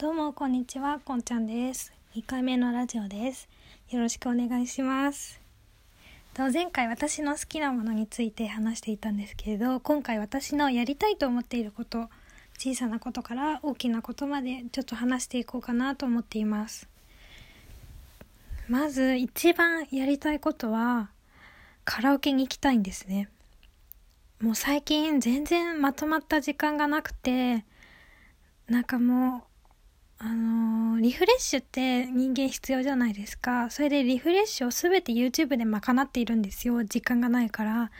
どうもこんにちはこんちゃんです。2回目のラジオです。よろしくお願いします。と前回私の好きなものについて話していたんですけれど今回私のやりたいと思っていること小さなことから大きなことまでちょっと話していこうかなと思っています。まず一番やりたいことはカラオケに行きたいんですね。もう最近全然まとまった時間がなくてなんかもうあのー、リフレッシュって人間必要じゃないですか。それでリフレッシュをすべて YouTube で賄っているんですよ。時間がないから。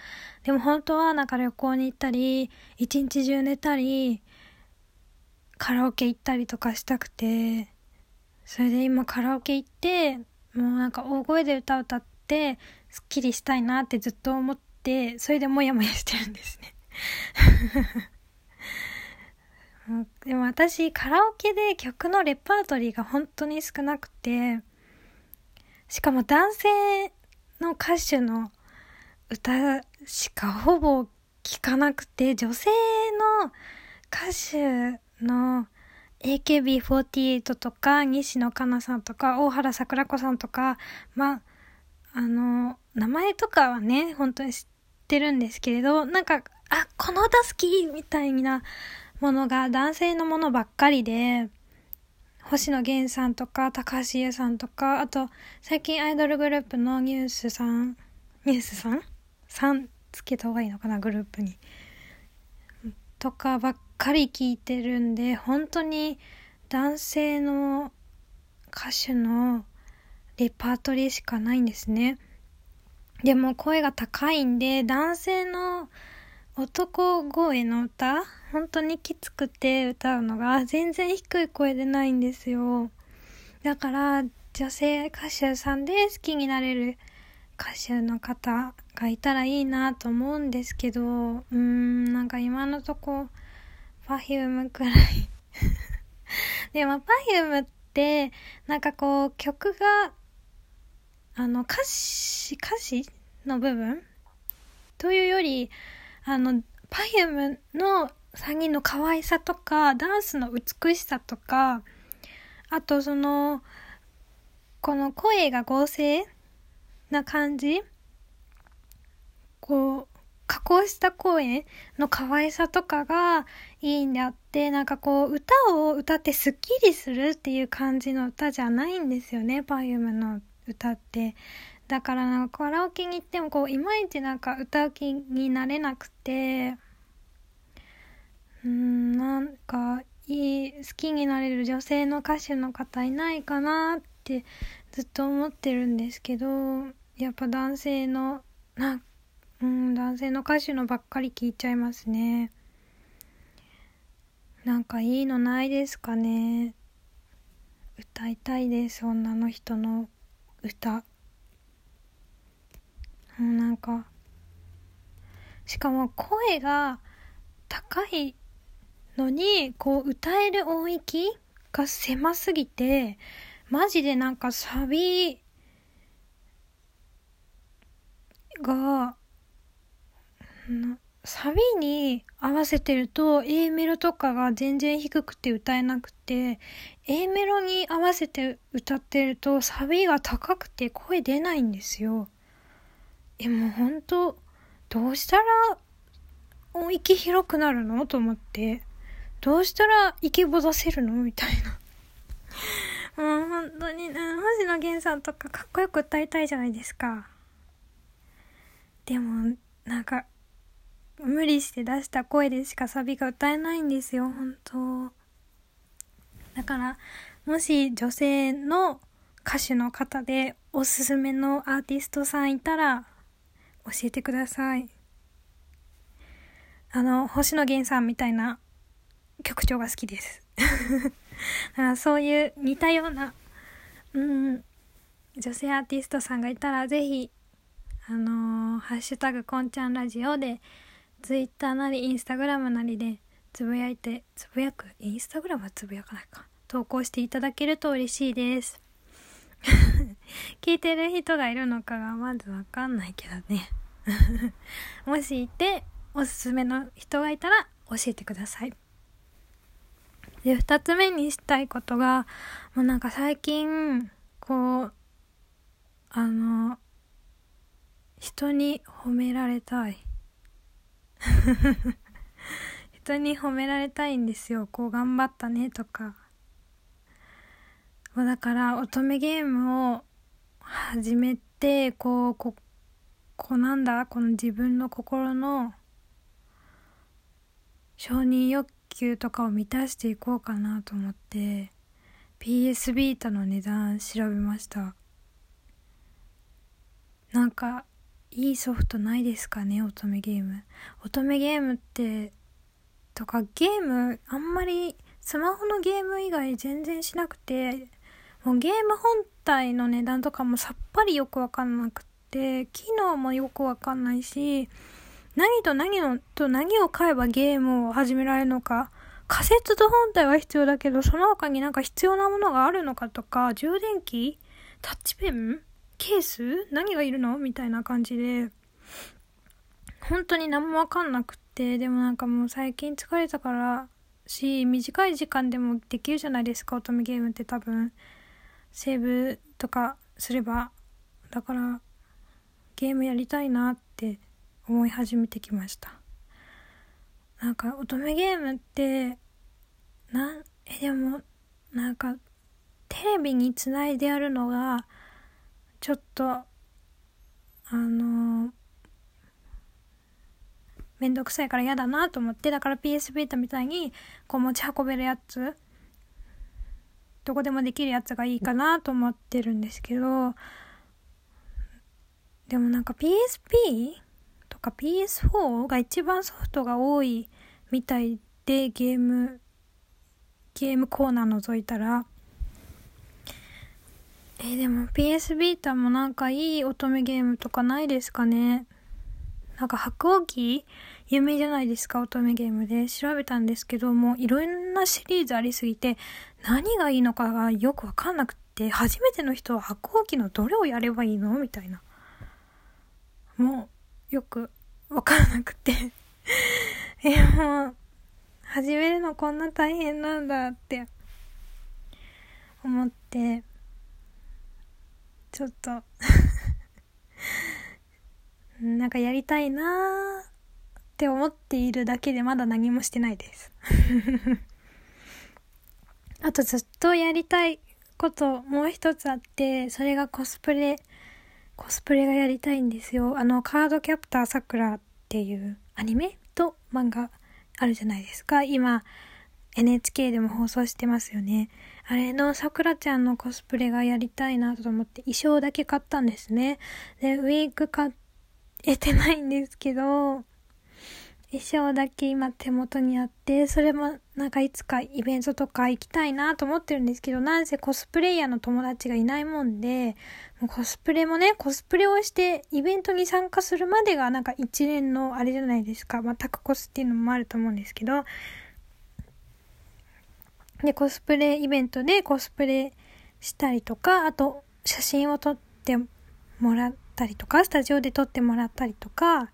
でも本当はなんか旅行に行ったり、一日中寝たり、カラオケ行ったりとかしたくて、それで今カラオケ行って、もうなんか大声で歌歌って、すっきりしたいなってずっと思って、それでモヤモヤしてるんですね。でも私カラオケで曲のレパートリーが本当に少なくてしかも男性の歌手の歌しかほぼ聞かなくて女性の歌手の AKB48 とか西野カナさんとか大原桜子さんとかまああの名前とかはね本当に知ってるんですけれどなんかあこの歌好きみたいなものが男性のものばっかりで、星野源さんとか、高橋優さんとか、あと、最近アイドルグループのニュースさん、ニュースさん？さんつけた方がいいのかな、グループに。とかばっかり聞いてるんで、本当に男性の歌手のレパートリーしかないんですね。でも声が高いんで、男性の男声の歌？本当にきつくて歌うのが？全然低い声でないんですよ。だから女性歌手さんで好きになれる歌手の方がいたらいいなと思うんですけど、うーん、なんか今のとこ、Perfume くらい。でも Perfume って、なんかこう曲が、あの歌詞、歌詞の部分？というより、あの、パイ u m の3人の可愛さとか、ダンスの美しさとか、あとその、この声が合成な感じこう、加工した声の可愛さとかがいいんであって、なんかこう、歌を歌ってスッキリするっていう感じの歌じゃないんですよね、パイ u m の歌って。だからなんかカラオケに行ってもこういまいちなんか歌う気になれなくてうんなんかいい好きになれる女性の歌手の方いないかなってずっと思ってるんですけどやっぱ男性のなうん男性の歌手のばっかり聞いちゃいますね。なんかいいのないですかね。歌いたいです女の人の歌。もうなんかしかも声が高いのにこう歌える音域が狭すぎてマジでなんかサビがサビに合わせてると A メロとかが全然低くて歌えなくて A メロに合わせて歌ってるとサビが高くて声出ないんですよ。え、もうほんと、どうしたら音域広くなるの？と思って、どうしたらイケボ出せるの？みたいな。もう本当に、星野源さんとかかっこよく歌いたいじゃないですか。でも、なんか、無理して出した声でしかサビが歌えないんですよ、本当だから、もし女性の歌手の方でおすすめのアーティストさんいたら教えてください。あの、星野源さんみたいな曲調が好きです。そういう似たような、うん、女性アーティストさんがいたら、ぜひ、あのー、ハッシュタグこんちゃんラジオで、ツイッターなりインスタグラムなりでつぶやいて、つぶやく？インスタグラムはつぶやかないか。投稿していただけると嬉しいです。聞いてる人がいるのかがまずわかんないけどね。もしいて、おすすめの人がいたら教えてください。で、二つ目にしたいことが、もうなんか最近、こう、あの、人に褒められたい。人に褒められたいんですよ。こう頑張ったねとかもう。だから乙女ゲームを始めて、こう、こ、こうなんだ？この自分の心の承認欲求とかを満たしていこうかなと思って PS ビータの値段調べました。なんかいいソフトないですかね？乙女ゲーム。乙女ゲームってとかゲームあんまりスマホのゲーム以外全然しなくてもうゲーム本体の値段とかもさっぱりよくわかんなくて機能もよくわかんないし何と何のと何を買えばゲームを始められるのか仮説と本体は必要だけどその他になんか必要なものがあるのかとか充電器タッチペンケース何がいるの？みたいな感じで本当に何もわかんなくってでもなんかもう最近疲れたからし短い時間でもできるじゃないですか乙女ゲームって多分。セーブとかすればだからゲームやりたいなって思い始めてきました。なんか乙女ゲームってなんえでもなんかテレビにつないであるのがちょっとあのめんどくさいから嫌だなと思ってだから PS ビータみたいにこう持ち運べるやつどこでもできるやつがいいかなと思ってるんですけどでもなんか PSP とか PS4 が一番ソフトが多いみたいでゲームゲームコーナー覗いたら。えー、でも PS ビータもなんかいい乙女ゲームとかないですかね。なんか白鸚有名じゃないですか乙女ゲームで。調べたんですけどもいろんなシリーズありすぎて何がいいのかがよくわかんなくて初めての人は白鸚記のどれをやればいいの？みたいな。もうよくわからなくて。えもう始めるのこんな大変なんだって。思って。ちょっと。なんかやりたいなー。って思っているだけでまだ何もしてないです あとずっとやりたいこともう一つあってそれがコスプレコスプレがやりたいんですよあのカードキャプターさくらっていうアニメと漫画あるじゃないですか今 NHK でも放送してますよね。あれのさくらちゃんのコスプレがやりたいなと思って衣装だけ買ったんですね。で、ウィーク買えてないんですけど、衣装だけ今手元にあって、それもなんかいつかイベントとか行きたいなと思ってるんですけど、なんせコスプレイヤーの友達がいないもんで、もうコスプレもね、コスプレをしてイベントに参加するまでがなんか一連のあれじゃないですか。まあ、タクコスっていうのもあると思うんですけど、で、コスプレイベントでコスプレしたりとか、あと写真を撮ってもらったりとか、スタジオで撮ってもらったりとか、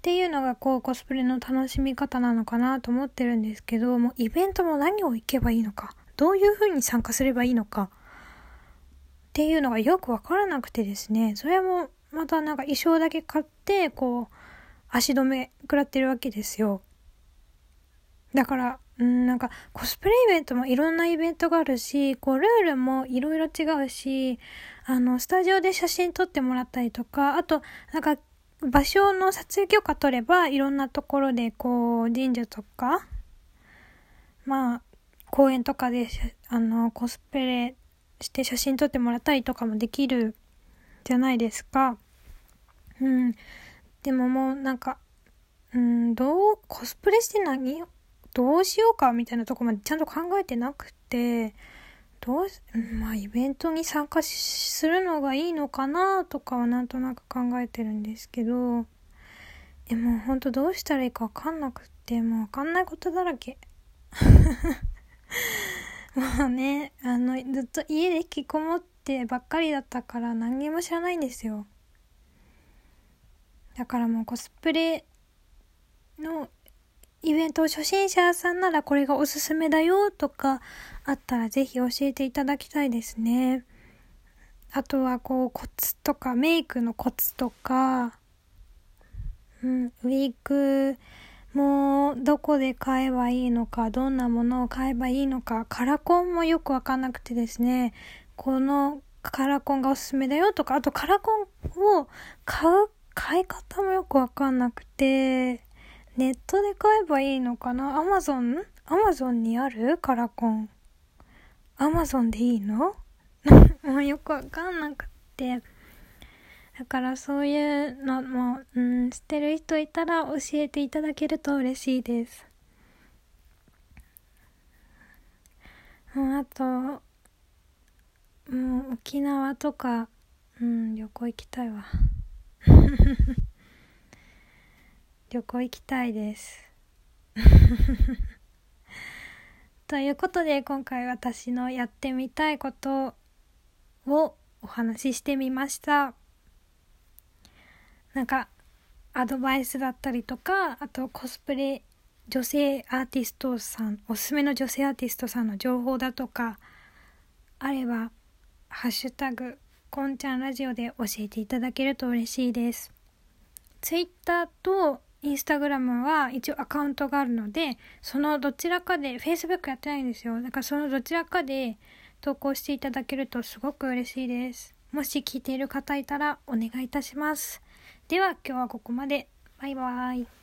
っていうのがこうコスプレの楽しみ方なのかなと思ってるんですけど、もうイベントも何を行けばいいのか、どういう風に参加すればいいのか、っていうのがよくわからなくてですね、それもまたなんか衣装だけ買って、こう、足止め食らってるわけですよ。だから、うん、なんかコスプレイベントもいろんなイベントがあるし、こうルールもいろいろ違うし、あの、スタジオで写真撮ってもらったりとか、あと、なんか場所の撮影許可取ればいろんなところでこう神社とか、まあ、公園とかで、あの、コスプレして写真撮ってもらったりとかもできるじゃないですか。うん。でももうなんか、うん、どう、コスプレして何？どうしようか？みたいなとこまでちゃんと考えてなくて、どう、まあイベントに参加するのがいいのかなとかはなんとなく考えてるんですけど、え、もうほんとどうしたらいいかわかんなくって、もうわかんないことだらけ。もうね、あの、ずっと家で引きこもってばっかりだったから何にも知らないんですよ。だからもうコスプレのイベント初心者さんならこれがおすすめだよとかあったらぜひ教えていただきたいですね。あとはこうコツとかメイクのコツとか、うん、ウィークもどこで買えばいいのか、どんなものを買えばいいのか、カラコンもよくわかんなくてですね、このカラコンがおすすめだよとか、あとカラコンを買う、買い方もよくわかんなくて、ネットで買えばいいのかな？アマゾンアマゾンにある？カラコン。アマゾンでいいの？もうよくわかんなくて。だからそういうのも、うん、知ってる人いたら教えていただけると嬉しいです。うん、あと、うん、沖縄とか、うん、旅行行きたいわ。旅行行きたいです。ということで今回私のやってみたいことをお話ししてみました。なんかアドバイスだったりとかあとコスプレ女性アーティストさんおすすめの女性アーティストさんの情報だとかあれば「ハッシュタグこんちゃんラジオ」で教えていただけると嬉しいです。ツイッターとインスタグラムは一応アカウントがあるのでそのどちらかで Facebook やってないんですよだからそのどちらかで投稿していただけるとすごく嬉しいですもし聞いている方いたらお願いいたしますでは今日はここまで。バイバーイ。